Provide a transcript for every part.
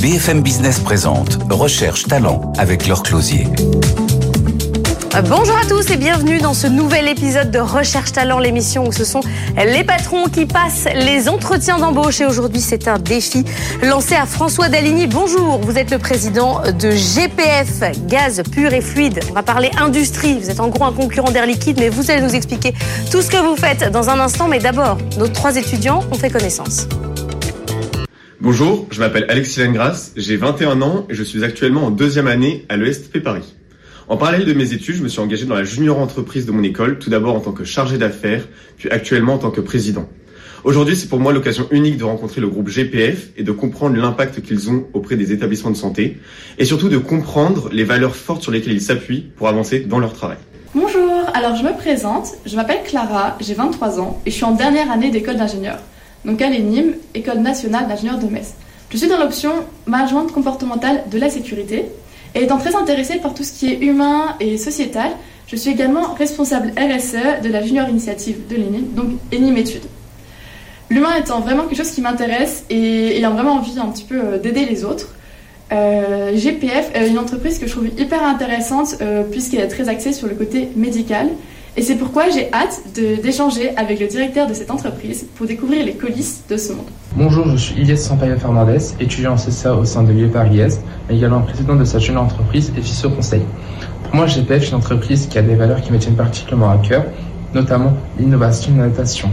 BFM Business présente Recherche Talent avec leur closier. Euh, bonjour à tous et bienvenue dans ce nouvel épisode de Recherche Talent, l'émission où ce sont les patrons qui passent les entretiens d'embauche. Et aujourd'hui, c'est un défi lancé à François Daligny. Bonjour, vous êtes le président de GPF, Gaz Pur et Fluide. On va parler industrie. Vous êtes en gros un concurrent d'Air Liquide, mais vous allez nous expliquer tout ce que vous faites dans un instant. Mais d'abord, nos trois étudiants ont fait connaissance. Bonjour, je m'appelle Alexis Lengras, j'ai 21 ans et je suis actuellement en deuxième année à l'ESTP Paris. En parallèle de mes études, je me suis engagé dans la junior entreprise de mon école, tout d'abord en tant que chargé d'affaires, puis actuellement en tant que président. Aujourd'hui, c'est pour moi l'occasion unique de rencontrer le groupe GPF et de comprendre l'impact qu'ils ont auprès des établissements de santé, et surtout de comprendre les valeurs fortes sur lesquelles ils s'appuient pour avancer dans leur travail. Bonjour, alors je me présente, je m'appelle Clara, j'ai 23 ans et je suis en dernière année d'école d'ingénieur, donc à l'ENIM, École nationale d'ingénieurs de Metz. Je suis dans l'option management comportemental de la sécurité et étant très intéressée par tout ce qui est humain et sociétal, je suis également responsable RSE de la junior initiative de l'ENIM, donc ENIM Études. L'humain étant vraiment quelque chose qui m'intéresse et ayant vraiment envie un petit peu euh, d'aider les autres, euh, GPF est une entreprise que je trouve hyper intéressante euh, puisqu'elle est très axée sur le côté médical. Et c'est pourquoi j'ai hâte d'échanger avec le directeur de cette entreprise pour découvrir les coulisses de ce monde. Bonjour, je suis Ilias Sampaio Fernandez, étudiant en CSA au sein de l'UE Paris mais également président de cette jeune entreprise et fils au conseil. Pour moi, GPF est une entreprise qui a des valeurs qui me tiennent particulièrement à cœur, notamment l'innovation et l'adaptation.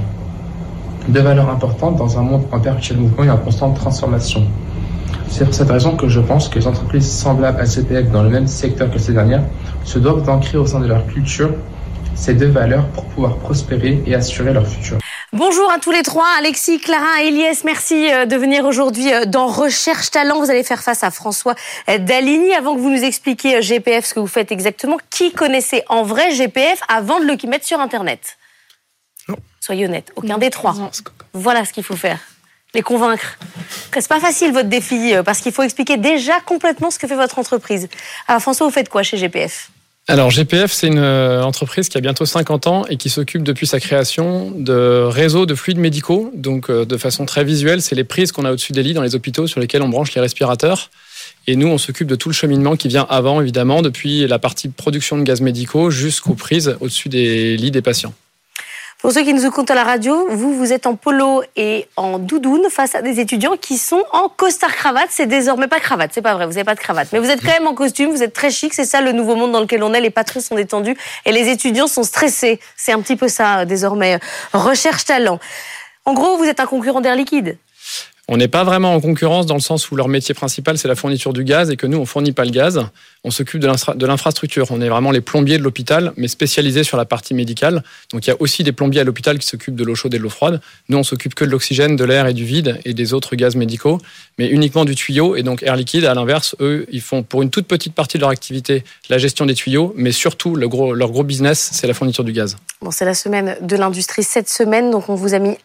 Deux valeurs importantes dans un monde en perpétuel mouvement et en constante transformation. C'est pour cette raison que je pense que les entreprises semblables à GPF dans le même secteur que ces dernières se doivent d'ancrer au sein de leur culture ces deux valeurs pour pouvoir prospérer et assurer leur futur. Bonjour à tous les trois, Alexis, Clara et Elias. Merci euh, de venir aujourd'hui euh, dans Recherche Talent. Vous allez faire face à François euh, Daligny. Avant que vous nous expliquiez GPF, ce que vous faites exactement, qui connaissait en vrai GPF avant de le mettre sur Internet? Non. Soyez honnête, aucun des trois. Voilà ce qu'il faut faire. Les convaincre. C'est pas facile votre défi parce qu'il faut expliquer déjà complètement ce que fait votre entreprise. Alors François, vous faites quoi chez GPF alors GPF, c'est une euh, entreprise qui a bientôt 50 ans et qui s'occupe depuis sa création de réseaux de fluides médicaux. Donc euh, de façon très visuelle, c'est les prises qu'on a au-dessus des lits dans les hôpitaux sur lesquels on branche les respirateurs. Et nous, on s'occupe de tout le cheminement qui vient avant, évidemment, depuis la partie production de gaz médicaux jusqu'aux prises au-dessus des lits des patients. Pour ceux qui nous écoutent à la radio, vous, vous êtes en polo et en doudoune face à des étudiants qui sont en costard-cravate. C'est désormais pas cravate, c'est pas vrai, vous n'avez pas de cravate. Mais vous êtes quand même en costume, vous êtes très chic, c'est ça le nouveau monde dans lequel on est. Les patrons sont détendus et les étudiants sont stressés. C'est un petit peu ça, désormais. Recherche talent. En gros, vous êtes un concurrent d'Air Liquide. On n'est pas vraiment en concurrence dans le sens où leur métier principal, c'est la fourniture du gaz et que nous, on fournit pas le gaz. On s'occupe de l'infrastructure. On est vraiment les plombiers de l'hôpital, mais spécialisés sur la partie médicale. Donc il y a aussi des plombiers à l'hôpital qui s'occupent de l'eau chaude et de l'eau froide. Nous, on s'occupe que de l'oxygène, de l'air et du vide et des autres gaz médicaux, mais uniquement du tuyau. Et donc Air Liquide, à l'inverse, eux, ils font pour une toute petite partie de leur activité la gestion des tuyaux, mais surtout leur gros business, c'est la fourniture du gaz. Bon, c'est la semaine de l'industrie cette semaine, donc on vous a mis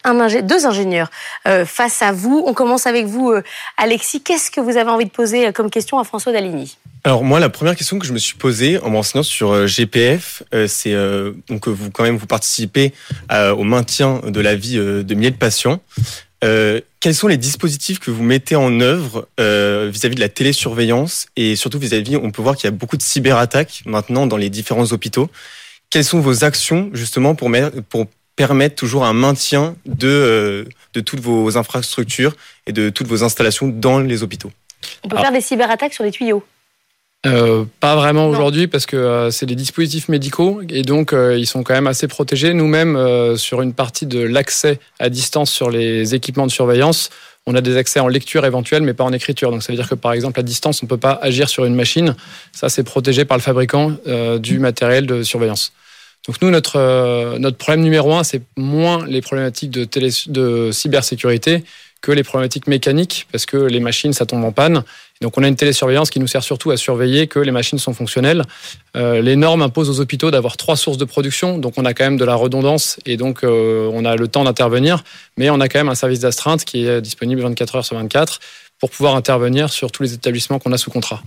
deux ingénieurs euh, face à vous. Commence avec vous, euh, Alexis. Qu'est-ce que vous avez envie de poser euh, comme question à François Daligny alors moi, la première question que je me suis posée en m'enseignant sur GPF, c'est donc vous quand même vous participez au maintien de la vie de milliers de patients. quels sont les dispositifs que vous mettez en œuvre vis-à-vis de la télésurveillance et surtout vis-à-vis, on peut voir qu'il y a beaucoup de cyberattaques maintenant dans les différents hôpitaux. Quelles sont vos actions justement pour, pour permettre toujours un maintien de, euh, de toutes vos infrastructures et de toutes vos installations dans les hôpitaux. On peut faire des cyberattaques sur les tuyaux euh, pas vraiment aujourd'hui parce que euh, c'est des dispositifs médicaux et donc ils sont quand même assez protégés. Nous-mêmes, sur une partie de l'accès à distance sur les équipements de surveillance, on a des accès en lecture éventuelle mais pas en écriture. Donc ça veut dire que par exemple à distance, on ne peut pas agir sur une machine. Ça, c'est protégé par le fabricant du matériel de surveillance. Donc nous, notre, euh, notre problème numéro un, c'est moins les problématiques de, télé, de cybersécurité que les problématiques mécaniques, parce que les machines, ça tombe en panne. Donc on a une télésurveillance qui nous sert surtout à surveiller que les machines sont fonctionnelles. Euh, les normes imposent aux hôpitaux d'avoir trois sources de production, donc on a quand même de la redondance et donc euh, on a le temps d'intervenir, mais on a quand même un service d'astreinte qui est disponible 24 heures sur 24 pour pouvoir intervenir sur tous les établissements qu'on a sous contrat.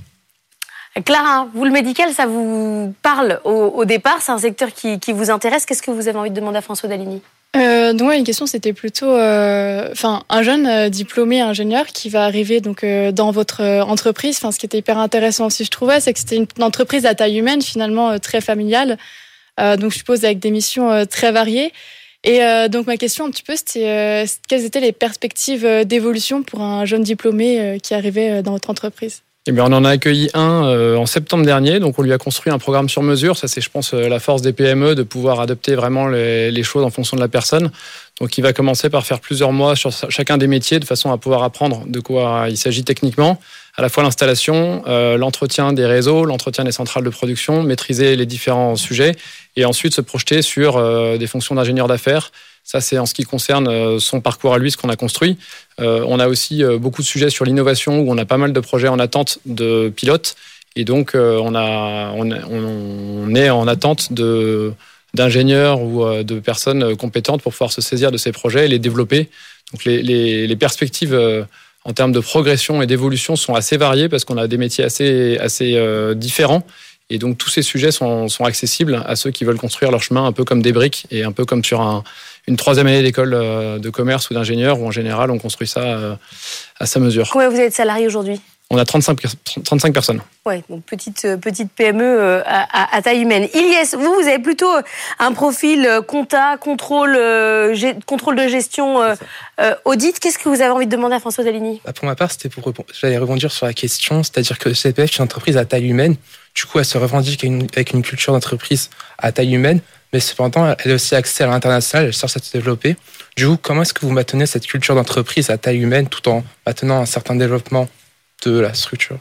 Clara, vous, le médical, ça vous parle au, départ? C'est un secteur qui, vous intéresse? Qu'est-ce que vous avez envie de demander à François Daligny euh, donc une question c'était plutôt, euh, enfin un jeune euh, diplômé ingénieur qui va arriver donc dans votre entreprise. Enfin ce qui était hyper intéressant aussi je trouvais, c'est que c'était une entreprise à taille humaine finalement très familiale. donc je suppose avec des missions très variées. Et donc ma question un petit peu c'était quelles étaient les perspectives d'évolution pour un jeune diplômé qui arrivait dans votre entreprise? Eh bien, on en a accueilli un euh, en septembre dernier, donc on lui a construit un programme sur mesure. Ça, c'est, je pense, euh, la force des PME de pouvoir adopter vraiment les, choses en fonction de la personne. Donc, il va commencer par faire plusieurs mois sur chacun des métiers de façon à pouvoir apprendre de quoi il s'agit techniquement, à la fois l'installation, euh, l'entretien des réseaux, l'entretien des centrales de production, maîtriser les différents sujets, et ensuite se projeter sur des fonctions d'ingénieur d'affaires ça, c'est en ce qui concerne euh, son parcours à lui, ce qu'on a construit. Euh, on a aussi euh, beaucoup de sujets sur l'innovation où on a pas mal de projets en attente de pilotes. Et donc, on, a, on, est en attente de d'ingénieurs ou de personnes compétentes pour pouvoir se saisir de ces projets et les développer. Donc les, les, perspectives en termes de progression et d'évolution sont assez variées parce qu'on a des métiers assez, assez différents. Et donc tous ces sujets sont, accessibles à ceux qui veulent construire leur chemin un peu comme des briques et un peu comme sur un, une troisième année d'école euh, de commerce ou d'ingénieur, où en général, on construit ça euh, à sa mesure. Combien vous avez de salariés aujourd'hui? On a 35, 35 personnes. Oui, donc petite, euh, petite PME à, taille humaine. Ilyes, vous, vous avez plutôt un profil compta, contrôle, contrôle de gestion, audit. Qu'est-ce que vous avez envie de demander à François Dalini bah, Pour ma part, c'était pour j'allais rebondir sur la question, c'est-à-dire que CPF est une entreprise à taille humaine. Du coup, elle se revendique avec une culture d'entreprise à taille humaine mais cependant, elle a aussi accès à l'international, elle cherche à se développer. Du coup, comment est-ce que vous maintenez cette culture d'entreprise à taille humaine tout en maintenant un certain développement? De la structure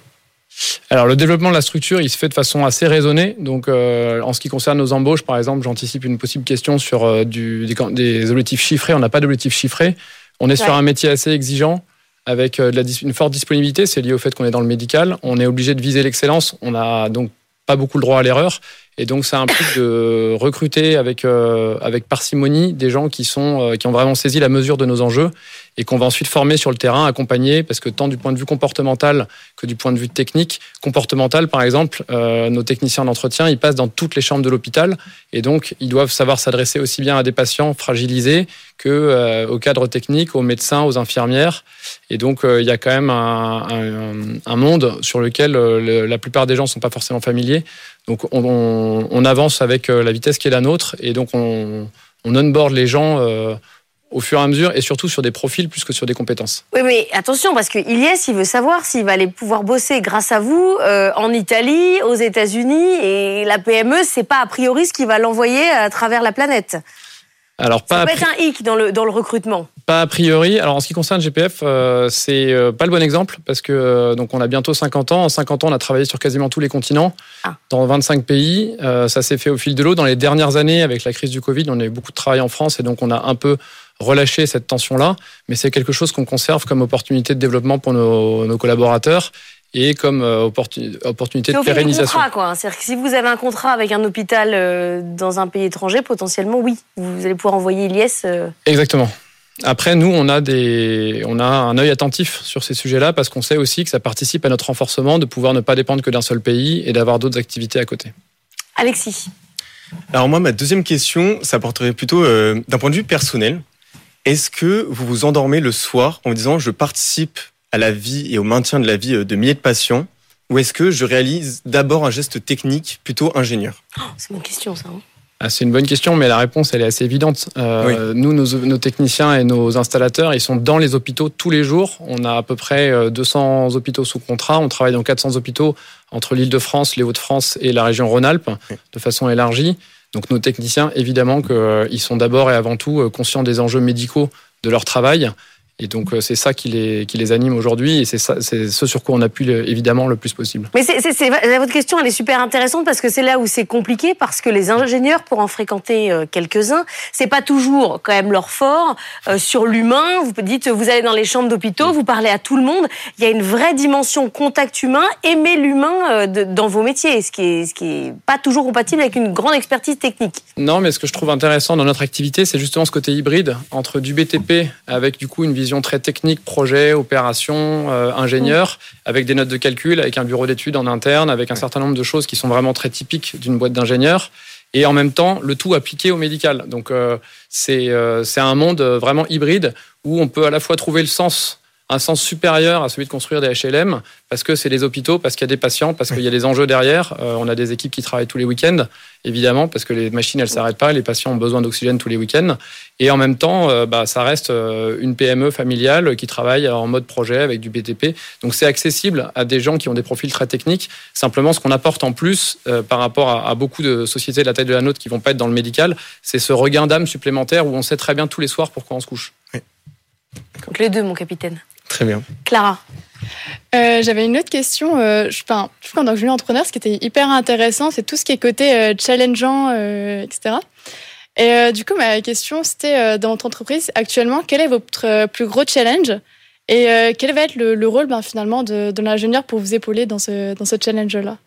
alors le développement de la structure, il se fait de façon assez raisonnée. Donc euh, en ce qui concerne nos embauches, par exemple, j'anticipe une possible question sur euh, du, des, objectifs chiffrés. On n'a pas d'objectifs chiffrés. On est sur un métier assez exigeant avec euh, de la, une forte disponibilité. C'est lié au fait qu'on est dans le médical. On est obligé de viser l'excellence. On n'a donc pas beaucoup le droit à l'erreur. Et donc, ça implique de recruter avec, avec parcimonie des gens qui, sont, qui ont vraiment saisi la mesure de nos enjeux et qu'on va ensuite former sur le terrain, accompagner, parce que tant du point de vue comportemental que du point de vue technique, comportemental, par exemple, euh, nos techniciens d'entretien, ils passent dans toutes les chambres de l'hôpital et donc ils doivent savoir s'adresser aussi bien à des patients fragilisés que euh, aux cadres techniques, aux médecins, aux infirmières. Et donc, euh, il y a quand même un, monde sur lequel la plupart des gens ne sont pas forcément familiers. Donc on, avance avec la vitesse qui est la nôtre et donc on, on onboard les gens au fur et à mesure et surtout sur des profils plus que sur des compétences. Oui, mais attention parce que il veut savoir s'il va aller pouvoir bosser grâce à vous euh, en Italie, aux États-Unis et la PME, c'est pas a priori ce qui va l'envoyer à travers la planète. Alors pas ça peut être un hic dans le, dans le recrutement. Pas a priori. Alors en ce qui concerne GPF, euh, c'est euh, pas le bon exemple parce que euh, donc on a bientôt 50 ans. En 50 ans, on a travaillé sur quasiment tous les continents, ah. dans 25 pays. ça s'est fait au fil de l'eau. Dans les dernières années, avec la crise du Covid, on a eu beaucoup de travail en France et donc on a un peu relâché cette tension-là. Mais c'est quelque chose qu'on conserve comme opportunité de développement pour nos, nos collaborateurs et comme euh, opportunité de pérennisation. C'est-à-dire que si vous avez un contrat avec un hôpital euh, dans un pays étranger, potentiellement, oui, vous allez pouvoir envoyer Ilyes. Euh. Exactement. Après, nous, on a, des, on a un œil attentif sur ces sujets-là parce qu'on sait aussi que ça participe à notre renforcement de pouvoir ne pas dépendre que d'un seul pays et d'avoir d'autres activités à côté. Alexis. Alors moi, ma deuxième question, ça porterait plutôt d'un point de vue personnel. Est-ce que vous vous endormez le soir en vous disant je participe à la vie et au maintien de la vie euh, de milliers de patients? Ou est-ce que je réalise d'abord un geste technique plutôt ingénieur? Oh, C'est une question, ça. Hein. Ah, c'est une bonne question, mais la réponse, elle est assez évidente. Euh, nous, nos, techniciens et nos installateurs, ils sont dans les hôpitaux tous les jours. On a à peu près 200 euh, hôpitaux sous contrat. On travaille dans 400 hôpitaux entre l'île de France, les Hauts-de-France et la région Rhône-Alpes, de façon élargie. Donc nos techniciens, évidemment, qu'ils sont d'abord et avant tout conscients des enjeux médicaux de leur travail. Et donc euh, c'est ça qui les, qui les anime aujourd'hui et c'est ce sur quoi on appuie évidemment le plus possible. Mais c'est, votre question elle est super intéressante parce que c'est là où c'est compliqué parce que les ingénieurs pour en fréquenter euh, quelques-uns c'est pas toujours quand même leur fort euh, sur l'humain. Vous dites vous allez dans les chambres d'hôpitaux, vous parlez à tout le monde. Il y a une vraie dimension contact humain, aimer l'humain dans vos métiers, ce qui est ce qui est pas toujours compatible avec une grande expertise technique. Non, mais ce que je trouve intéressant dans notre activité c'est justement ce côté hybride entre du BTP avec du coup une vision vision très technique, projet, opération, euh, ingénieur, avec des notes de calcul, avec un bureau d'études en interne, avec un certain nombre de choses qui sont vraiment très typiques d'une boîte d'ingénieurs. et en même temps le tout appliqué au médical. Donc c'est c'est un monde vraiment hybride où on peut à la fois trouver le sens un sens supérieur à celui de construire des HLM parce que c'est les hôpitaux, parce qu'il y a des patients, parce qu'il y a des enjeux derrière. Euh, on a des équipes qui travaillent tous les week-ends, évidemment, parce que les machines elles s'arrêtent pas, les patients ont besoin d'oxygène tous les week-ends. Et en même temps, euh, bah, ça reste euh, une PME familiale qui travaille en mode projet avec du BTP. Donc c'est accessible à des gens qui ont des profils très techniques. Simplement, ce qu'on apporte en plus par rapport à, beaucoup de sociétés de la taille de la nôtre qui vont pas être dans le médical, c'est ce regain d'âme supplémentaire où on sait très bien tous les soirs pourquoi on se couche. Donc les deux, mon capitaine. Très bien. Clara. Euh, j'avais une autre question. Euh, je, enfin, je trouve qu'en tant que jeune entrepreneur, ce qui était hyper intéressant, c'est tout ce qui est côté euh, challengeant, etc. Et du coup, ma question, c'était dans votre entreprise, actuellement, quel est votre plus gros challenge? Et quel va être le, rôle ben, finalement de, de l'ingénieur pour vous épauler dans ce, dans ce challenge-là?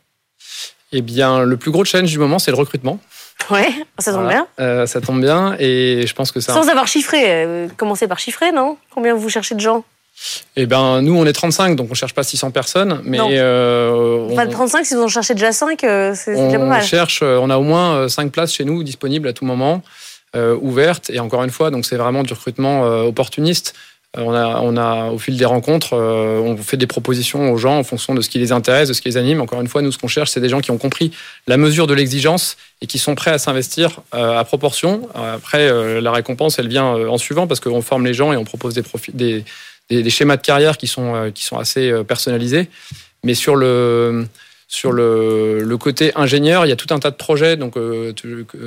Eh bien, le plus gros challenge du moment, c'est le recrutement. Ouais, ça tombe bien. ça tombe bien et je pense que ça. Sans avoir chiffré, commencez par chiffrer, non? Combien vous cherchez de gens? Eh ben, nous, on est 35, donc on cherche pas 600 personnes. Mais euh, pas 35, si vous en cherchez déjà 5, euh, c'est déjà pas mal. On cherche, euh, on a au moins 5 places chez nous disponibles à tout moment, ouvertes. Et encore une fois, donc c'est vraiment du recrutement opportuniste. On a, on a, au fil des rencontres, on fait des propositions aux gens en fonction de ce qui les intéresse, de ce qui les anime. Encore une fois, nous, ce qu'on cherche, c'est des gens qui ont compris la mesure de l'exigence et qui sont prêts à s'investir à proportion. Après, la récompense, elle vient en suivant parce qu'on forme les gens et on propose des, profils, des, des, schémas de carrière qui sont, euh, qui sont assez euh, personnalisés. Mais sur le, sur le, côté ingénieur, il y a tout un tas de projets donc, euh,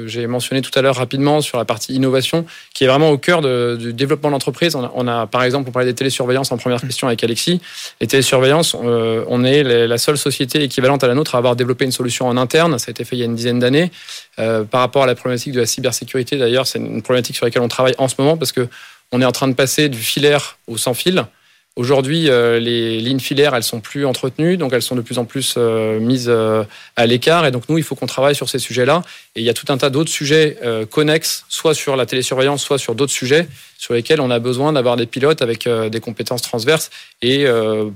j'ai mentionné tout à l'heure rapidement sur la partie innovation, qui est vraiment au cœur du développement de l'entreprise. On, a, par exemple, on parlait des télésurveillances en première question avec Alexis. Les télésurveillances, on est la seule société équivalente à la nôtre à avoir développé une solution en interne. Ça a été fait il y a une dizaine d'années. par rapport à la problématique de la cybersécurité, d'ailleurs, c'est une problématique sur laquelle on travaille en ce moment parce que on est en train de passer du filaire au sans fil. Aujourd'hui, euh, les lignes filaires, elles sont plus entretenues, donc elles sont de plus en plus euh, mises euh, à l'écart. Et donc nous, il faut qu'on travaille sur ces sujets-là. Et il y a tout un tas d'autres sujets connexes, soit sur la télésurveillance, soit sur d'autres sujets sur lesquels on a besoin d'avoir des pilotes avec des compétences transverses. Et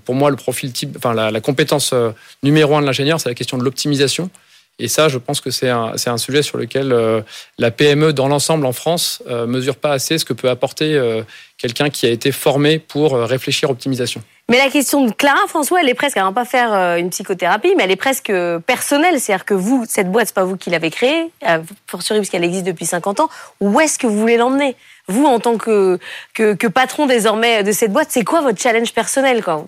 pour moi, le profil type, enfin la, la compétence numéro un de l'ingénieur, c'est la question de l'optimisation. Et ça, je pense que c'est un, sujet sur lequel euh, la PME dans l'ensemble en France euh, mesure pas assez ce que peut apporter euh, quelqu'un qui a été formé pour réfléchir optimisation. Mais la question de Clara François, elle est presque, elle va pas faire une psychothérapie, mais elle est presque personnelle. C'est-à-dire que vous, cette boîte, c'est pas vous qui l'avez créée, fortiori puisqu'elle existe depuis 50 ans. Où est-ce que vous voulez l'emmener? Vous, en tant que, que, patron désormais de cette boîte, c'est quoi votre challenge personnel quoi?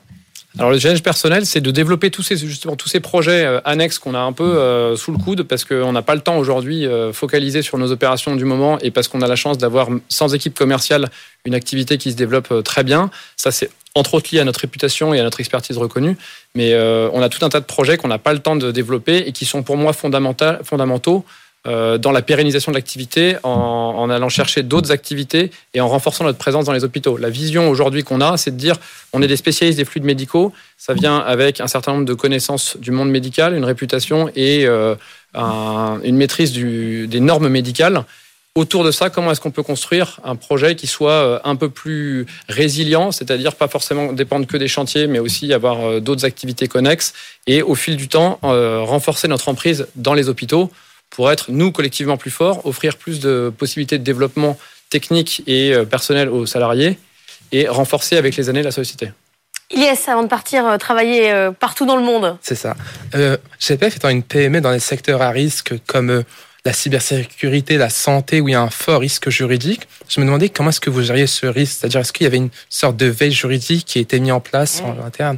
Alors le challenge personnel, c'est de développer tous ces justement tous ces projets euh, annexes qu'on a un peu euh, sous le coude parce qu'on n'a pas le temps aujourd'hui euh, focalisé sur nos opérations du moment et parce qu'on a la chance d'avoir sans équipe commerciale une activité qui se développe très bien. Ça c'est entre autres lié à notre réputation et à notre expertise reconnue, mais on a tout un tas de projets qu'on n'a pas le temps de développer et qui sont pour moi fondamentaux euh, dans la pérennisation de l'activité en, allant chercher d'autres activités et en renforçant notre présence dans les hôpitaux. La vision aujourd'hui qu'on a, c'est de dire on est des spécialistes des fluides médicaux. Ça vient avec un certain nombre de connaissances du monde médical, une réputation et euh, une maîtrise des normes médicales. Autour de ça, comment est-ce qu'on peut construire un projet qui soit euh, un peu plus résilient, c'est-à-dire pas forcément dépendre que des chantiers, mais aussi avoir d'autres activités connexes et au fil du temps renforcer notre emprise dans les hôpitaux pour être, nous, collectivement plus forts, offrir plus de possibilités de développement technique et euh, personnel aux salariés et renforcer avec les années la société. Yes, avant de partir euh, travailler euh, partout dans le monde. C'est ça. Euh, GPF étant une PME dans les secteurs à risque comme la cybersécurité, la santé, où il y a un fort risque juridique, je me demandais comment est-ce que vous gériez ce risque? C'est-à-dire, est-ce qu'il y avait une sorte de veille juridique qui a été mise en place en interne?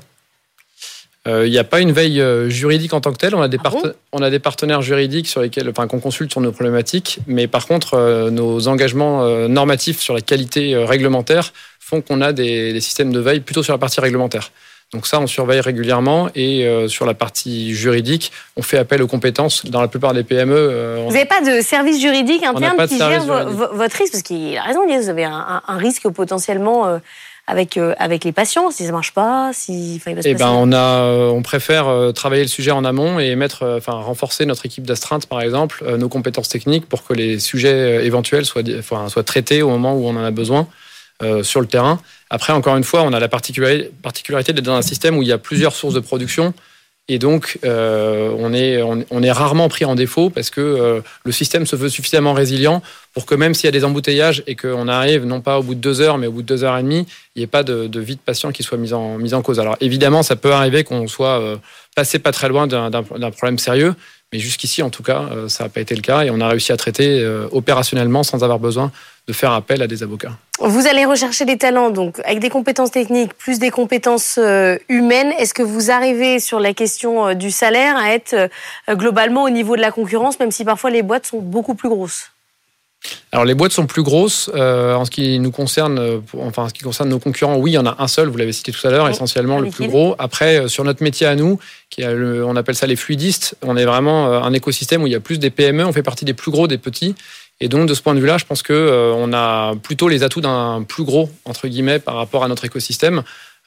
Il n'y a pas une veille euh, juridique en tant que telle. On a des, ah on a des partenaires juridiques sur lesquels, enfin, qu'on consulte sur nos problématiques, mais par contre, euh, nos engagements normatifs sur la qualité réglementaire font qu'on a des, systèmes de veille plutôt sur la partie réglementaire. Donc ça, on surveille régulièrement et sur la partie juridique, on fait appel aux compétences dans la plupart des PME. Vous n'avez pas de service juridique interne qui gère votre risque? Parce qu'il a raison, vous avez un, un risque potentiellement avec, euh, avec les patients, si ça marche pas, si. eh ben, on a, euh, on préfère euh, travailler le sujet en amont et mettre, enfin, renforcer notre équipe d'astreinte, par exemple, nos compétences techniques pour que les sujets éventuels soient, enfin, soient traités au moment où on en a besoin sur le terrain. Après, encore une fois, on a la particularité, particularité d'être dans un système où il y a plusieurs sources de production Et donc, euh, on, est, rarement pris en défaut parce que euh, le système se veut suffisamment résilient pour que même s'il y a des embouteillages et qu'on arrive non pas au bout de deux heures, mais au bout de deux heures et demie, il n'y ait pas de, vie de patient qui soit mise en, mise en cause. Alors évidemment, ça peut arriver qu'on soit euh, passé pas très loin d'un problème sérieux, mais jusqu'ici, en tout cas, ça n'a pas été le cas et on a réussi à traiter opérationnellement sans avoir besoin de faire appel à des avocats. Vous allez rechercher des talents, donc avec des compétences techniques plus des compétences euh, humaines. Est-ce que vous arrivez sur la question du salaire à être globalement au niveau de la concurrence, même si parfois les boîtes sont beaucoup plus grosses? Alors les boîtes sont plus grosses euh, en ce qui nous concerne, euh, enfin en ce qui concerne nos concurrents. Oui, il y en a un seul, vous l'avez cité tout à l'heure, essentiellement le plus gros. Après, euh, sur notre métier à nous, qui on appelle ça les fluidistes, on est vraiment un écosystème où il y a plus des PME. On fait partie des plus gros, des petits. Et donc de ce point de vue-là, je pense que on a plutôt les atouts d'un plus gros entre guillemets par rapport à notre écosystème.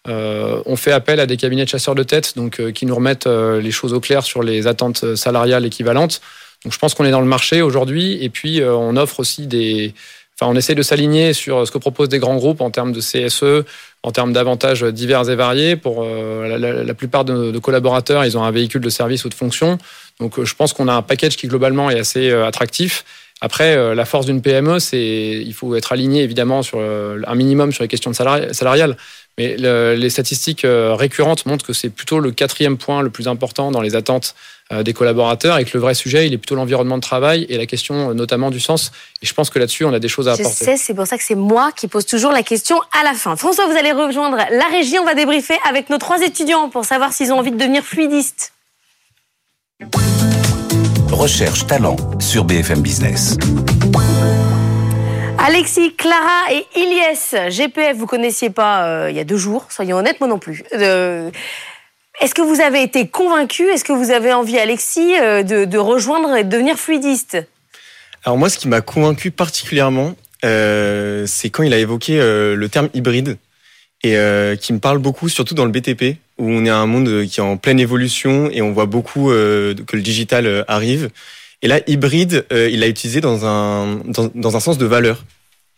on fait appel à des cabinets de chasseurs de tête, donc qui nous remettent les choses au clair sur les attentes salariales équivalentes. Donc je pense qu'on est dans le marché aujourd'hui et puis euh, on offre aussi des... Enfin, on essaie de s'aligner sur ce que proposent des grands groupes en termes de CSE, en termes d'avantages divers et variés. Pour euh, la, plupart de, de, collaborateurs, ils ont un véhicule de service ou de fonction. Donc euh, je pense qu'on a un package qui globalement est assez attractif. Après, la force d'une PME, c'est il faut être aligné évidemment sur un minimum sur les questions salariales. Mais les statistiques récurrentes montrent que c'est plutôt le quatrième point le plus important dans les attentes euh, des collaborateurs et que le vrai sujet, il est plutôt l'environnement de travail et la question euh, notamment du sens. Et je pense que là-dessus, on a des choses à apporter. Je sais, c'est pour ça que c'est moi qui pose toujours la question à la fin. François, vous allez rejoindre la régie. On va débriefer avec nos trois étudiants pour savoir s'ils ont envie de devenir fluidistes. Recherche talent sur BFM Business. Alexis, Clara et Ilyes, GPF, vous connaissiez pas euh, il y a deux jours, soyons honnêtes, moi non plus. Est-ce que vous avez été convaincu Est-ce que vous avez envie, Alexis, euh, de, rejoindre et de devenir fluidiste? Alors moi, ce qui m'a convaincu particulièrement, euh, c'est quand il a évoqué euh, le terme hybride et qui me parle beaucoup, surtout dans le BTP, où on est un monde qui est en pleine évolution et on voit beaucoup que le digital arrive. Et là, hybride, il l'a utilisé dans un, dans, dans, un sens de valeur.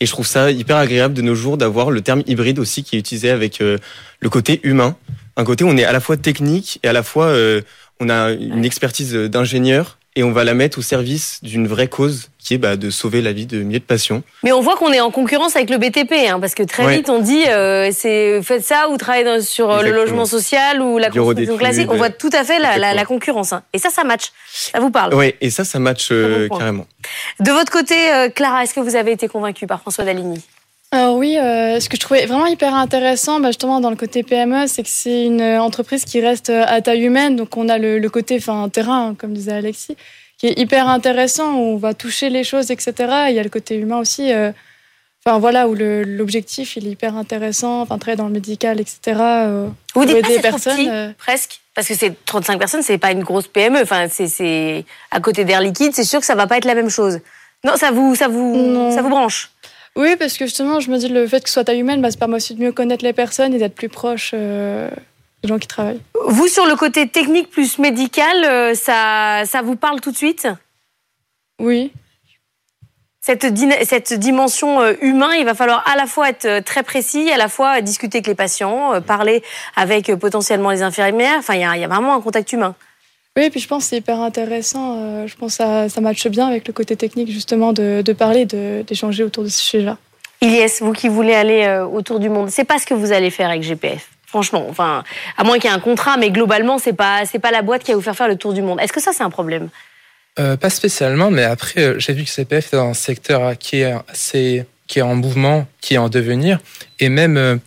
Et je trouve ça hyper agréable de nos jours d'avoir le terme hybride aussi qui est utilisé avec le côté humain un côté, on est à la fois technique et à la fois euh, on a une expertise d'ingénieur et on va la mettre au service d'une vraie cause qui est bah, de sauver la vie de milliers de patients. Mais on voit qu'on est en concurrence avec le BTP, hein, parce que très vite on dit euh, c'est faites ça ou travaillez sur euh, le logement social ou la construction classique. On voit tout à fait la, la, concurrence. Hein. Et ça, ça match. Ça vous parle Oui, et ça, ça match carrément. De votre côté, Clara, est-ce que vous avez été convaincue par François Daligny alors oui, euh, ce que je trouvais vraiment hyper intéressant, bah, justement dans le côté PME, c'est que c'est une entreprise qui reste euh, à taille humaine, donc on a le, côté, enfin terrain, hein, comme disait Alexis, qui est hyper intéressant, où on va toucher les choses, etc. il y a le côté humain aussi, euh, enfin voilà, où l'objectif il est hyper intéressant, enfin très dans le médical, etc. Vous dites pas personnes, presque, parce que c'est 35 personnes, c'est pas une grosse PME, enfin c'est à côté d'Air Liquide, c'est sûr que ça va pas être la même chose. Non, ça vous, ça vous, ça vous branche? Oui, parce que justement, je me dis le fait que ce soit taille humaine, bah, ça permet aussi de mieux connaître les personnes et d'être plus proche euh, des gens qui travaillent. Vous, sur le côté technique plus médical, euh, ça, ça vous parle tout de suite? Oui. Cette, cette dimension euh, humaine, il va falloir à la fois être très précis, à la fois discuter avec les patients, parler avec potentiellement les infirmières. Enfin, il y, y a vraiment un contact humain. Oui, et puis je pense que c'est hyper intéressant. Euh, je pense que ça, ça matche bien avec le côté technique, justement, de, de parler, d'échanger autour de ce sujet-là. Ilyes, vous qui voulez aller euh, autour du monde, c'est pas ce que vous allez faire avec GPF. Franchement, enfin, à moins qu'il y ait un contrat, mais globalement, c'est pas, c'est pas la boîte qui va vous faire faire le tour du monde. Est-ce que ça, c'est un problème? Euh, Pas spécialement, mais après, j'ai vu que GPF est dans un secteur qui est assez, qui est en mouvement, qui est en devenir, et même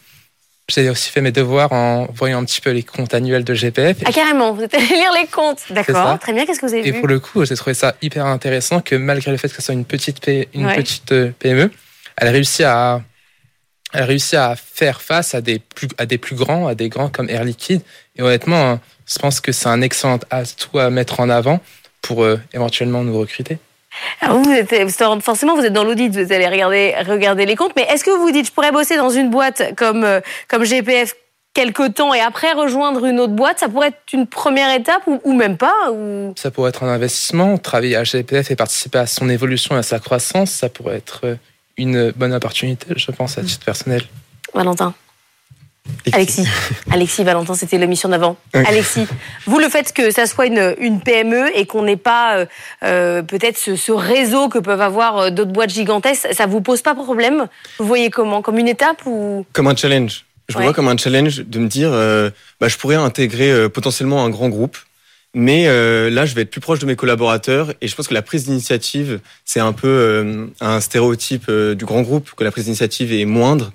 j'ai aussi fait mes devoirs en voyant un petit peu les comptes annuels de GPF. Ah carrément, vous êtes allé lire les comptes. D'accord, très bien. Qu'est-ce que vous avez vu Et pour le coup, j'ai trouvé ça hyper intéressant que malgré le fait que ce soit une petite, une petite PME, euh, elle a réussi à, elle a réussi à faire face à des plus, à des plus grands, à des grands comme Air Liquide. Et honnêtement, hein, je pense que c'est un excellent atout à mettre en avant pour euh, éventuellement nous recruter. Ah, vous êtes, forcément, vous êtes dans l'audit, vous allez regarder, regarder les comptes. Mais est-ce que vous dites, je pourrais bosser dans une boîte comme, euh, comme GPF quelque temps et après rejoindre une autre boîte, ça pourrait être une première étape ou, même pas ou... Ça pourrait être un investissement. Travailler à GPF et participer à son évolution et à sa croissance, ça pourrait être une bonne opportunité, je pense, à titre personnel. Valentin Alexis, Alexis Valentin, c'était l'émission d'avant. Alexis, vous le fait que ça soit une, une PME et qu'on n'ait pas euh, euh, peut-être ce, ce, réseau que peuvent avoir euh, d'autres boîtes gigantesques, ça vous pose pas problème? Vous voyez comment? Comme une étape ou? Comme un challenge. Je ouais. vois comme un challenge de me dire, euh, bah, je pourrais intégrer euh, potentiellement un grand groupe, mais là, je vais être plus proche de mes collaborateurs et je pense que la prise d'initiative, c'est un peu un stéréotype du grand groupe, que la prise d'initiative est moindre.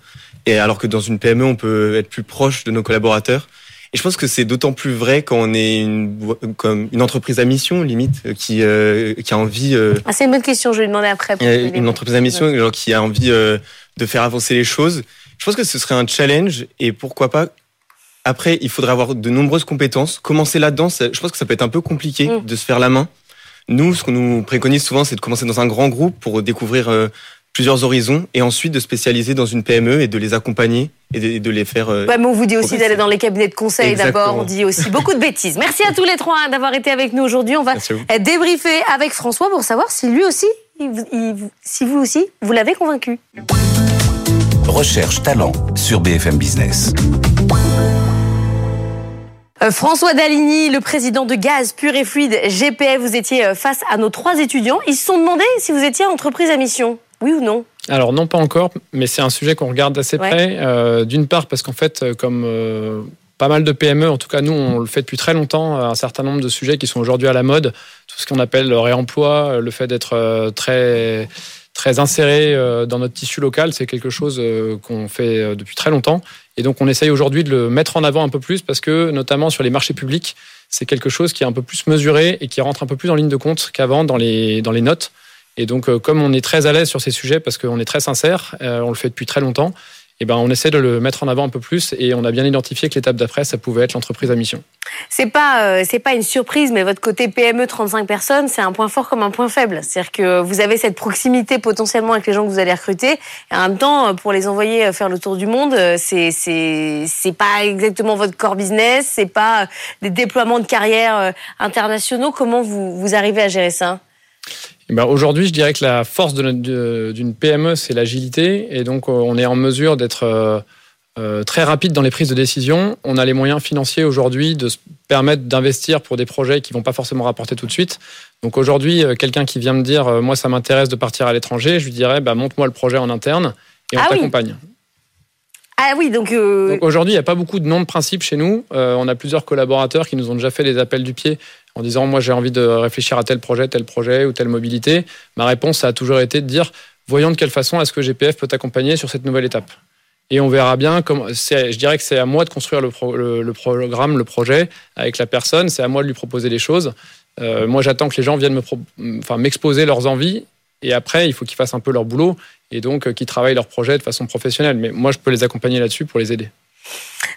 Et alors que dans une PME, on peut être plus proche de nos collaborateurs. Et je pense que c'est d'autant plus vrai quand on est une, comme une entreprise à mission, limite, qui, euh, qui a envie. Euh, ah, c'est une bonne question, je vais demander après. Une entreprise à mission, genre, qui a envie euh, de faire avancer les choses. Je pense que ce serait un challenge et pourquoi pas. Après, il faudrait avoir de nombreuses compétences. Commencer là-dedans, je pense que ça peut être un peu compliqué mmh. de se faire la main. Nous, ce qu'on nous préconise souvent, c'est de commencer dans un grand groupe pour découvrir plusieurs horizons et ensuite de spécialiser dans une PME et de les accompagner et de, de les faire. Euh, ouais, mais on vous dit aussi d'aller dans les cabinets de conseil d'abord. On dit aussi beaucoup de bêtises. Merci à tous les trois d'avoir été avec nous aujourd'hui. On va débriefer avec François pour savoir si lui aussi, il, il, si vous aussi, vous l'avez convaincu. Recherche talent sur BFM Business. Euh, François Daligny, le président de Gaz Pur et Fluide GPF, vous étiez euh, face à nos trois étudiants. Ils se sont demandé si vous étiez entreprise à mission. Oui ou non? Alors non, pas encore, mais c'est un sujet qu'on regarde assez ouais. près. Euh, D'une part parce qu'en fait, euh, comme euh, pas mal de PME, en tout cas nous, on le fait depuis très longtemps, un certain nombre de sujets qui sont aujourd'hui à la mode, tout ce qu'on appelle le réemploi, le fait d'être très très inséré dans notre tissu local, c'est quelque chose qu'on fait depuis très longtemps. Et donc on essaye aujourd'hui de le mettre en avant un peu plus parce que notamment sur les marchés publics, c'est quelque chose qui est un peu plus mesuré et qui rentre un peu plus en ligne de compte qu'avant dans les, dans les notes. Et donc, euh, comme on est très à l'aise sur ces sujets, parce qu'on est très sincère, euh, on le fait depuis très longtemps, et ben on essaie de le mettre en avant un peu plus et on a bien identifié que l'étape d'après, ça pouvait être l'entreprise à mission. C'est pas euh, pas une surprise, mais votre côté PME 35 personnes, c'est un point fort comme un point faible. C'est-à-dire que vous avez cette proximité potentiellement avec les gens que vous allez recruter, et en même temps, pour les envoyer faire le tour du monde, c'est c'est c'est pas exactement votre core business, c'est pas des déploiements de carrière internationaux. Comment vous vous arrivez à gérer ça? Ben Aujourd'hui, je dirais que la force d'une PME, c'est l'agilité. Et donc, euh, on est en mesure d'être euh, euh, très rapide dans les prises de décision. On a les moyens financiers aujourd'hui de se permettre d'investir pour des projets qui vont pas forcément rapporter tout de suite. Donc aujourd'hui, quelqu'un qui vient me dire, moi, ça m'intéresse de partir à l'étranger, je lui dirais, bah, monte-moi le projet en interne et on ah t'accompagne. Oui. Ah oui, donc, euh... donc aujourd'hui, il n'y a pas beaucoup de noms de principe chez nous. Euh, on a plusieurs collaborateurs qui nous ont déjà fait des appels du pied en disant moi j'ai envie de réfléchir à tel projet, tel projet ou telle mobilité. Ma réponse a toujours été de dire voyons de quelle façon est-ce que GPF peut t'accompagner sur cette nouvelle étape. Et on verra bien comment. Je dirais que c'est à moi de construire le, pro, le, le, programme, le projet avec la personne. C'est à moi de lui proposer les choses. Euh, moi, j'attends que les gens viennent m'exposer leurs envies. Et après, il faut qu'ils fassent un peu leur boulot et donc euh, qu'ils travaillent leur projet de façon professionnelle. Mais moi, je peux les accompagner là-dessus pour les aider.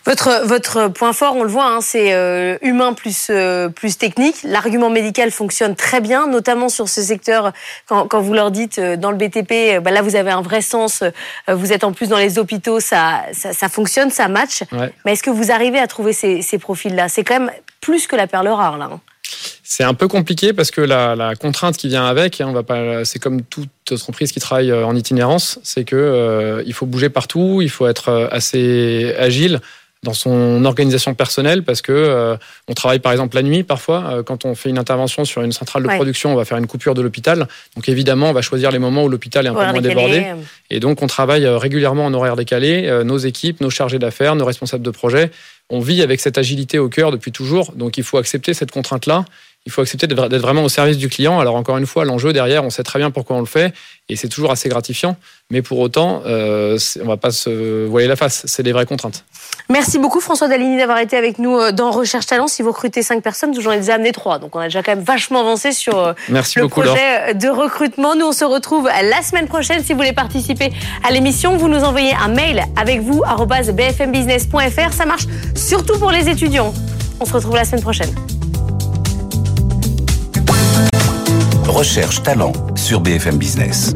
Votre, votre point fort, on le voit, hein, c'est euh, humain plus, euh, plus technique. L'argument médical fonctionne très bien, notamment sur ce secteur, quand, quand vous leur dites euh, dans le BTP, bah là vous avez un vrai sens, vous êtes en plus dans les hôpitaux, ça, ça, ça fonctionne, ça match. Ouais. Mais est-ce que vous arrivez à trouver ces, ces profils-là? C'est quand même plus que la perle rare, là. Hein. C'est un peu compliqué parce que la, contrainte qui vient avec, hein, va pas, c'est comme toute entreprise qui travaille en itinérance, c'est que euh, il faut bouger partout, il faut être assez agile dans son organisation personnelle parce que euh, on travaille par exemple la nuit parfois euh, quand on fait une intervention sur une centrale de ouais. production on va faire une coupure de l'hôpital. Donc évidemment on va choisir les moments où l'hôpital est un peu moins décalé. débordé. et donc on travaille régulièrement en horaire décalé euh, nos équipes nos chargés d'affaires nos responsables de projet. On vit avec cette agilité au cœur depuis toujours. Donc il faut accepter cette contrainte là il faut accepter d'être vraiment au service du client. Alors encore une fois, l'enjeu derrière, on sait très bien pourquoi on le fait, et c'est toujours assez gratifiant. Mais pour autant, euh, on va pas se voiler la face. C'est des vraies contraintes. Merci beaucoup François Daligny d'avoir été avec nous euh, dans Recherche Talent. Si vous recrutez 5 personnes, j'en ai déjà amené 3. Donc on a déjà quand même vachement avancé sur euh, Merci le beaucoup, projet Laure. de recrutement. Nous, on se retrouve la semaine prochaine. Si vous voulez participer à l'émission, vous nous envoyez un mail avec vous, bfmbusiness.fr. Ça marche surtout pour les étudiants. On se retrouve la semaine prochaine. Recherche talent sur BFM Business.